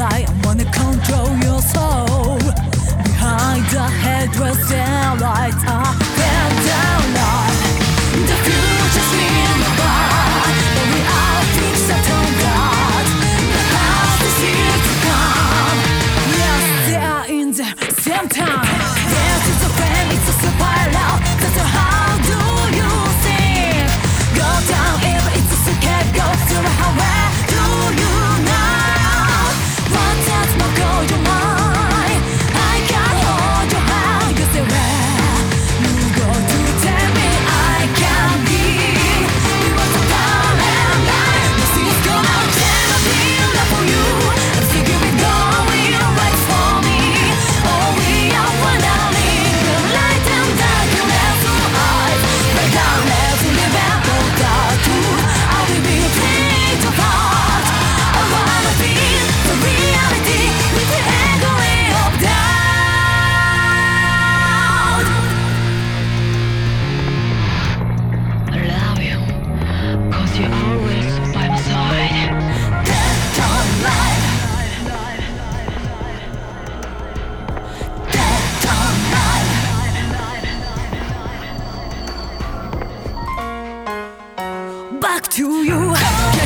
I wanna control your soul. Behind the headdress and lights I fell down on The future's in the bar But we all think Saturn God. The past is here to come. We are there in the same time. back to you.